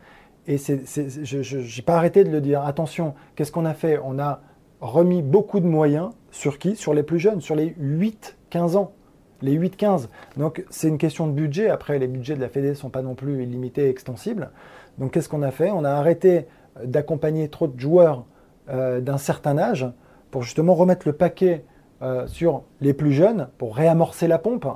Et je n'ai pas arrêté de le dire. Attention, qu'est-ce qu'on a fait? On a remis beaucoup de moyens sur qui? Sur les plus jeunes, sur les 8-15 ans. Les 8-15. Donc, c'est une question de budget. Après, les budgets de la Fédé ne sont pas non plus illimités et extensibles. Donc, qu'est-ce qu'on a fait? On a arrêté d'accompagner trop de joueurs euh, d'un certain âge pour justement remettre le paquet euh, sur les plus jeunes, pour réamorcer la pompe.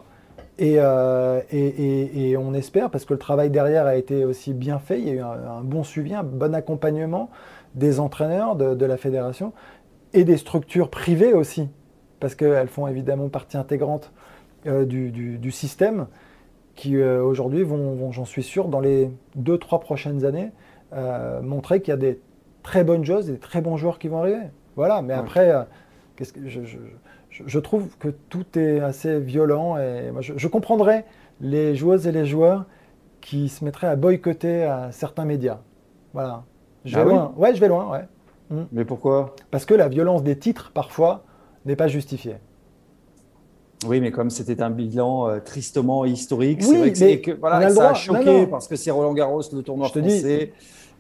Euh, et, on espère, parce que le travail derrière a été aussi bien fait, il y a eu un, bon suivi, un bon accompagnement des entraîneurs de, la fédération et des structures privées aussi, parce qu'elles font évidemment partie intégrante euh, du, système, qui aujourd'hui vont, vont j'en suis sûr, dans les deux, trois prochaines années, montrer qu'il y a des très bonnes choses, des très bons joueurs qui vont arriver. Voilà, mais après, euh, qu'est-ce que je, trouve que tout est assez violent et moi, je, comprendrais les joueuses et les joueurs qui se mettraient à boycotter à certains médias. Voilà. Je vais ah loin. Ouais, je vais loin, ouais. Mm. Mais pourquoi? Parce que la violence des titres, parfois, n'est pas justifiée. Oui, mais comme c'était un bilan euh, tristement historique, c'est vrai que, voilà, ça a choqué parce que c'est Roland Garros, le tournoi je français.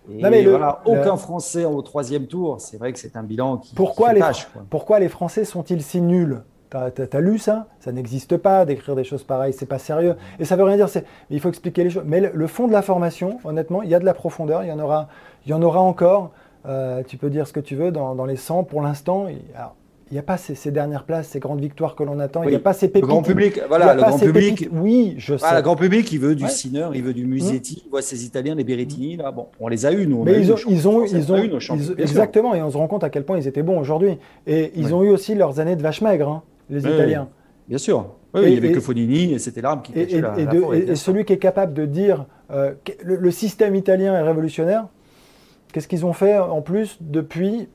Dis, mais voilà, aucun Français au troisième tour. C'est vrai que c'est un bilan qui, pourquoi les, Pourquoi les Français sont-ils si nuls? T'as as, lu ça? Ça n'existe pas d'écrire des choses pareilles, c'est pas sérieux. Et ça veut rien dire. Il faut expliquer les choses. Mais le, fond de la formation, honnêtement, il y a de la profondeur. Il y en aura, il y en aura encore. Euh, tu peux dire ce que tu veux dans, dans les 100 pour l'instant il n'y a pas ces, dernières places, ces grandes victoires que l'on attend. Il n'y a pas ces pépites. Le grand public, voilà, le grand public. Oui, je sais. le grand public, il veut du Sinner, il veut du Musetti, il voit ces Italiens, les Berrettini. Là, bon, on les a eu, nous. Mais ils, ont, ils ont, ils ont, exactement, et on se rend compte à quel point ils étaient bons aujourd'hui. Et ils ont eu aussi leurs années de vache maigre, hein, les Italiens. Bien sûr. il n'y avait que Fonini et c'était l'arme qui et, la, et, celui qui est capable de dire euh, le système italien est révolutionnaire, qu'est-ce qu'ils ont fait en plus depuis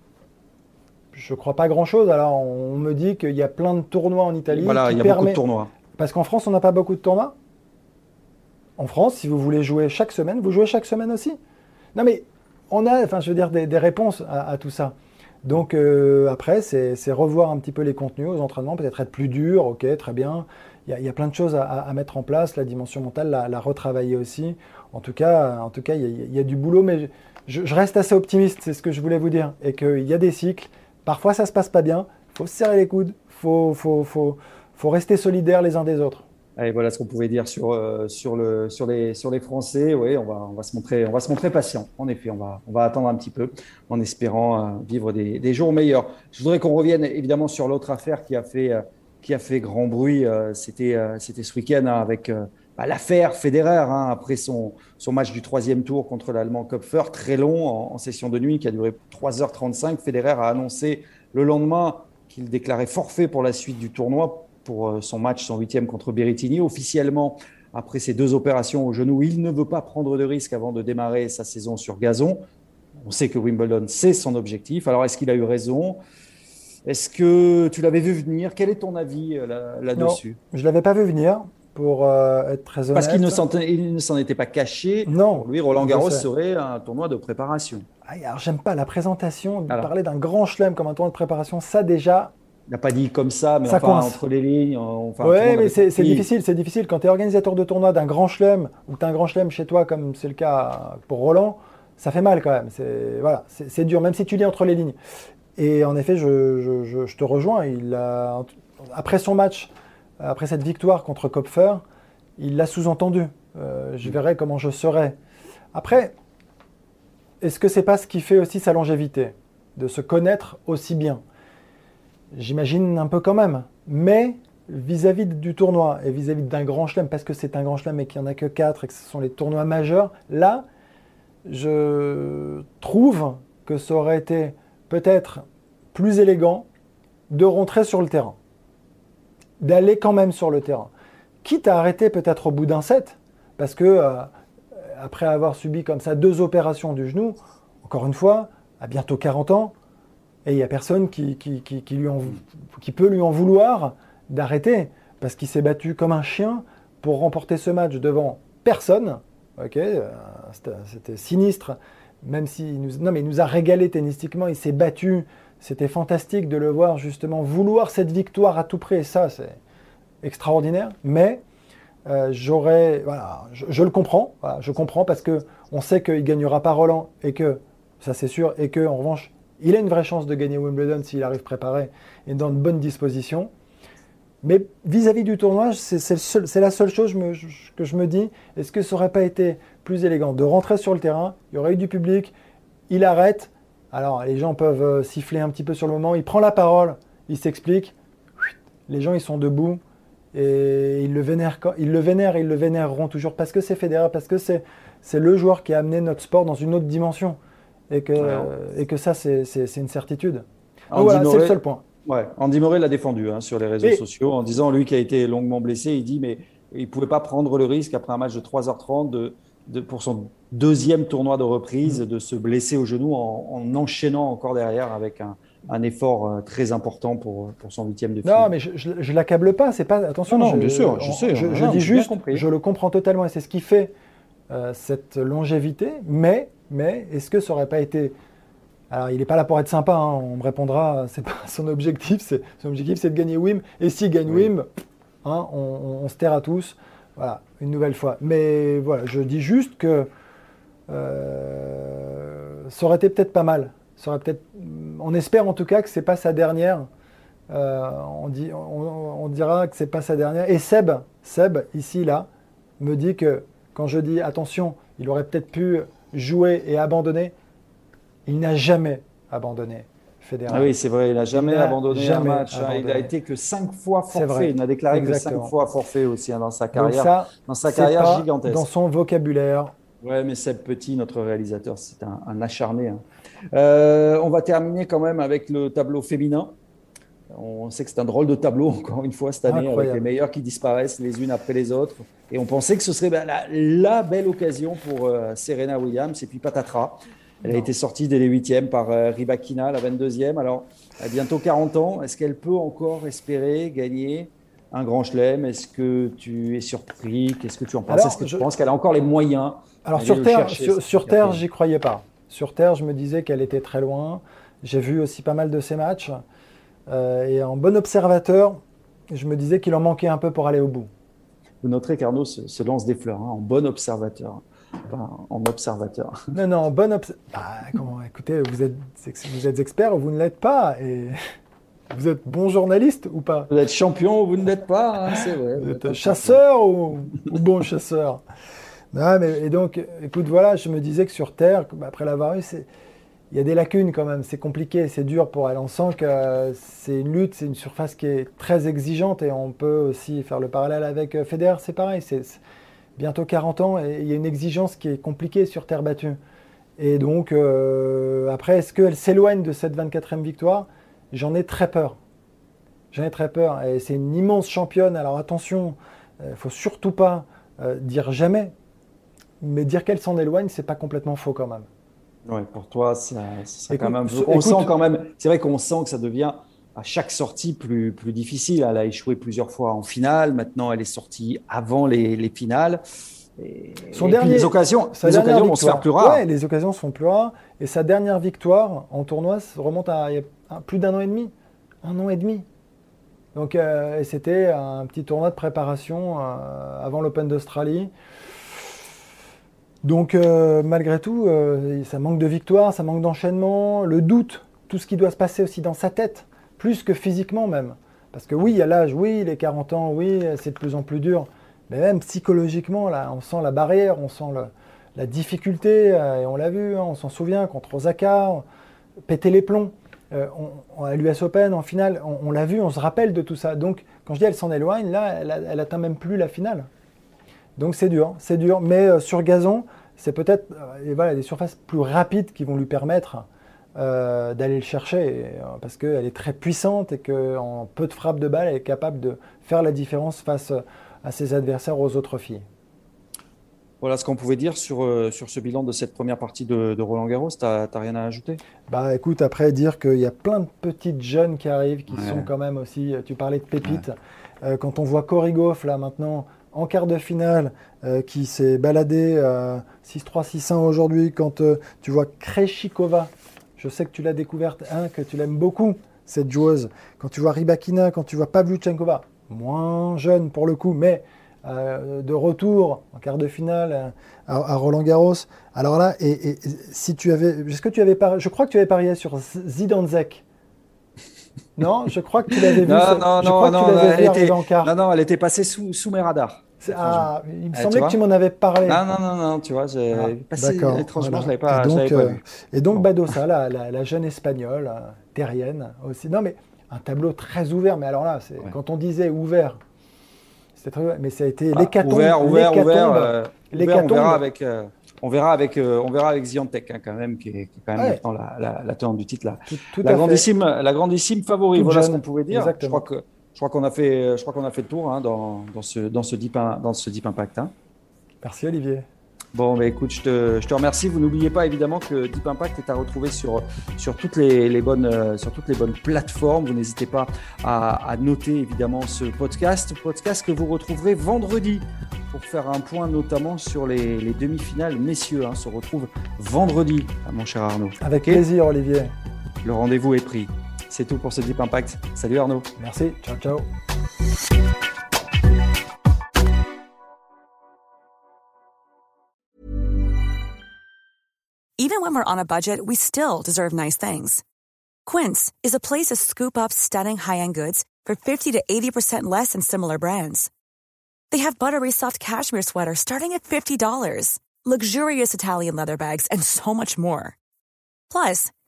je ne crois pas grand-chose. Alors, on me dit qu'il y a plein de tournois en Italie. Voilà, il y a beaucoup de tournois. Parce qu'en France, on n'a pas beaucoup de tournois. En France, si vous voulez jouer chaque semaine, vous jouez chaque semaine aussi. Non, mais on a, enfin, je veux dire, des, réponses à, tout ça. Donc, euh, après, c'est revoir un petit peu les contenus aux entraînements, peut-être être plus dur, ok, très bien. Il y, a, plein de choses à, mettre en place, la dimension mentale, la, retravailler aussi. En tout cas, en tout cas il, y a, du boulot, mais je, je reste assez optimiste, c'est ce que je voulais vous dire, et qu'il y a des cycles Parfois, ça se passe pas bien. Il faut se serrer les coudes. Faut, faut, faut, faut, rester solidaires les uns des autres. Allez, voilà ce qu'on pouvait dire sur, euh, sur, le, sur, les, sur les Français. Oui, on va, on, va se montrer, on va se montrer patient. En effet, on va, on va attendre un petit peu en espérant euh, vivre des, des, jours meilleurs. Je voudrais qu'on revienne évidemment sur l'autre affaire qui a fait, euh, qui a fait grand bruit. C'était c'était ce week-end hein, avec bah, l'affaire Federer hein, après son, match du troisième tour contre l'Allemand Kopfer, très long en, session de nuit qui a duré 3h35. Federer a annoncé le lendemain qu'il déclarait forfait pour la suite du tournoi pour euh, son match, son huitième contre Berrettini. Officiellement, après ces deux opérations au genou, il ne veut pas prendre de risque avant de démarrer sa saison sur gazon. On sait que Wimbledon, c'est son objectif. Alors, est-ce qu'il a eu raison? Est-ce que tu l'avais vu venir? Quel est ton avis euh, là-dessus? Je ne l'avais pas vu venir, pour euh, être très honnête. Parce qu'il ne s'en était pas caché. Non. lui, Roland Garros serait un tournoi de préparation. Ah, alors, j'aime pas la présentation. De parler d'un grand chelem comme un tournoi de préparation, ça déjà, il n'a pas dit comme ça, mais enfin, entre les lignes. Enfin, oui, mais c'est difficile, c'est difficile. Quand tu es organisateur de tournoi d'un grand chelem, ou tu as un grand chelem chez toi, comme c'est le cas pour Roland, ça fait mal quand même. C'est voilà, dur, même si tu lis entre les lignes. Et en effet, je, te rejoins. Il a, après son match, après cette victoire contre Kopfer, il l'a sous-entendu. Euh, je verrai comment je serai. Après, est-ce que c'est pas ce qui fait aussi sa longévité, de se connaître aussi bien? J'imagine un peu quand même. Mais vis-à-vis du tournoi et vis-à-vis d'un grand chelem, parce que c'est un grand chelem et qu'il n'y en a que 4 et que ce sont les tournois majeurs, là, je trouve que ça aurait été peut-être plus élégant de rentrer sur le terrain, d'aller quand même sur le terrain. Quitte à arrêter peut-être au bout d'un set, parce que euh, après avoir subi comme ça deux opérations du genou, encore une fois, à bientôt 40 ans, et il n'y a personne qui, qui, lui qui peut lui en vouloir d'arrêter, parce qu'il s'est battu comme un chien pour remporter ce match devant personne. Euh, c'était sinistre, même s'il nous, non, mais il nous a régalé tennistiquement, il s'est battu. C'était fantastique de le voir justement vouloir cette victoire à tout prix, et ça, c'est extraordinaire. Mais euh, j'aurais, voilà, je, le comprends, je comprends parce que on sait qu'il gagnera pas Roland et que ça c'est sûr, et que en revanche il a une vraie chance de gagner Wimbledon s'il arrive préparé et dans de bonnes dispositions. Mais vis-à-vis du tournoi, c'est la seule chose que je me dis. Est-ce que ça n'aurait pas été plus élégant de rentrer sur le terrain Il y aurait eu du public, il arrête. Alors les gens peuvent euh, siffler un petit peu sur le moment. Il prend la parole, il s'explique. Les gens ils sont debout et ils le vénèrent, ils le vénèrent et ils le vénéreront toujours parce que c'est Federer, parce que c'est le joueur qui a amené notre sport dans une autre dimension et que, et que ça, c'est une certitude. voilà, c'est le seul point. Ouais, Andy Murray l'a défendu hein, sur les réseaux sociaux en disant, lui qui a été longuement blessé, il dit, mais il ne pouvait pas prendre le risque après un match de 3h30 de, de, pour son deuxième tournoi de reprise de se blesser au genou en, enchaînant encore derrière avec un, un effort euh, très important pour, pour son huitième de finale. Non, mais je ne l'accable pas. C'est pas attention. Non, bien sûr, je sais. Je, dis juste, je le comprends totalement et c'est ce qui fait euh, cette longévité. Mais mais est-ce que ça aurait pas été. Alors, il n'est pas là pour être sympa, hein, on me répondra, c'est pas son objectif, son objectif c'est de gagner Wim, et s'il gagne Wim, hein, on, se terre à tous, voilà, une nouvelle fois. Mais voilà, je dis juste que euh, ça aurait été peut-être pas mal. On espère en tout cas que c'est pas sa dernière. Euh, on, dira que c'est pas sa dernière. Et Seb, Seb, ici, là, me dit que quand je dis attention, il aurait peut-être pu joué et abandonné, il n'a jamais abandonné. Federer. Ah oui, c'est vrai, il n'a jamais abandonné un match. Hein. Il a été que cinq fois forfait. Il n'a déclaré que cinq fois forfait aussi hein, dans sa carrière, dans sa carrière gigantesque. Dans son vocabulaire. Ouais, mais Seb Petit, notre réalisateur, c'est un, acharné. Hein. Euh, on va terminer quand même avec le tableau féminin. On sait que c'est un drôle de tableau, encore une fois, cette année, avec les meilleurs qui disparaissent les unes après les autres. Et on pensait que ce serait ben, la, belle occasion pour euh, Serena Williams. Et puis patatras. Elle a été sortie dès les huitièmes par euh, Ribakina, la 22e. Alors, à bientôt 40 ans. Est-ce qu'elle peut encore espérer gagner un grand chelem? Est-ce que tu es surpris? Qu'est-ce que tu en penses? Est-ce que tu penses qu'elle a encore les moyens Alors, sur Terre, sur, sur Terre, j'y croyais pas. Sur Terre, je me disais qu'elle était très loin. J'ai vu aussi pas mal de ses matchs. Euh, et en bon observateur, je me disais qu'il en manquait un peu pour aller au bout. Vous noterez qu'Arnaud se, lance des fleurs, hein, en bon observateur, en observateur. Non, non, en bon observateur. Bah, écoutez, vous êtes, vous êtes expert ou vous ne l'êtes pas. Et vous êtes bon journaliste ou pas? Vous êtes champion ou vous ne l'êtes pas, hein, c'est vrai. Vous êtes chasseur ou, bon chasseur non, mais, Et donc, écoute, voilà, je me disais que sur Terre, après l'avoir eu, c'est il y a des lacunes quand même, c'est compliqué, c'est dur pour elle. On sent que c'est une lutte, c'est une surface qui est très exigeante et on peut aussi faire le parallèle avec euh, Federer, c'est pareil, c'est bientôt 40 ans et il y a une exigence qui est compliquée sur terre battue. Et donc, euh, après, est-ce qu'elle s'éloigne de cette 24e victoire? J'en ai très peur. J'en ai très peur. Et c'est une immense championne. Alors attention, il ne faut surtout pas dire jamais. Mais dire qu'elle s'en éloigne, c'est pas complètement faux quand même. Oui, pour toi, c'est quand même. On sent quand même. C'est vrai qu'on sent que ça devient à chaque sortie plus, plus difficile. Elle a échoué plusieurs fois en finale. Maintenant, elle est sortie avant les, les finales. Et, Son dernier, les occasions, les occasions vont se faire plus rares. Ouais, les occasions sont plus rares. Et sa dernière victoire en tournoi remonte à, plus d'un an et demi. Un an et demi. Donc, euh, c'était un petit tournoi de préparation euh, avant l'Open d'Australie. Donc, euh, malgré tout, ça manque de victoire, ça manque d'enchaînement, le doute, tout ce qui doit se passer aussi dans sa tête plus que physiquement même. Parce que oui, il y a l'âge, oui, les 40 ans, oui, c'est de plus en plus dur. Mais même psychologiquement, là, on sent la barrière, on sent la difficulté, euh, et on l'a vu, hein, on s'en souvient, contre Osaka, péter les plombs. Euh, à l'US Open, en finale, on, l'a vu, on se rappelle de tout ça. Donc, quand je dis elle s'en éloigne, là, elle, elle, atteint même plus la finale. Donc, c'est dur, c'est dur. Mais euh, sur gazon, c'est peut-être des surfaces plus rapides qui vont lui permettre euh, d'aller le chercher euh, parce qu'elle est très puissante et qu'en peu de frappes de balle, elle est capable de faire la différence face à ses adversaires, aux autres filles. Voilà ce qu'on pouvait dire sur, euh, sur ce bilan de cette première partie de, Roland Garros. Tu n'as rien à ajouter? Bah écoute, après dire qu'il y a plein de petites jeunes qui arrivent qui sont quand même aussi. Tu parlais de pépites. quand on voit Korigov là maintenant en quart de finale, qui s'est baladé 6-3, 6-1 aujourd'hui, quand tu vois Kreshikova je sais que tu l'as découverte, hein, que tu l'aimes beaucoup, cette joueuse. Quand tu vois Ribakina, quand tu vois Pavlyuchenkova, moins jeune pour le coup, mais euh, de retour en quart de finale euh, à, Roland Garros. Alors là, et, si tu avais, est-ce que tu avais je crois que tu avais parié sur Zidanzek. Non, je crois que tu l'avais vu. Non, non, non, non, elle était, non, non, elle était passée sous, sous mes radars. Ah, il me semblait que tu m'en avais parlé. Non, non, non, non tu vois, ah, étrangement, je ne l'avais pas, et donc, pas euh, vu. Et donc, Badosa, la, la, jeune espagnole, euh, terrienne aussi. Non, mais un tableau très ouvert. Mais alors là, quand on disait ouvert, c'était très ouvert. Mais ça a été bah, l'hécatombe. Ouvert, ouvert, ouvert. Euh, on verra avec. on verra avec, on verra avec Ziantec hein, quand même, qui est, quand même maintenant la, la, tenante du titre, la, la grandissime, la grandissime favori. voilà ce qu'on pouvait dire. Je crois que je crois qu'on a fait, je crois qu'on a fait le tour hein, dans, dans, ce, dans, ce deep, dans ce Deep Impact. Hein. Merci Olivier. Bon, bah, écoute, je te, je te remercie. Vous n'oubliez pas évidemment que Deep Impact est à retrouver sur, sur, toutes, les, les bonnes, euh, sur toutes les bonnes plateformes. Vous n'hésitez pas à, à, noter évidemment ce podcast. Podcast que vous retrouverez vendredi pour faire un point notamment sur les, les demi-finales. Messieurs, hein, se retrouve vendredi, mon cher Arnaud. Avec plaisir, Olivier. Le rendez-vous est pris. C'est tout pour ce Deep Impact. Salut Arnaud. Merci. Ciao, ciao. Even when we're on a budget, we still deserve nice things. Quince is a place to scoop up stunning high-end goods for 50 to 80% less than similar brands. They have buttery soft cashmere sweaters starting at $50, luxurious Italian leather bags, and so much more. Plus,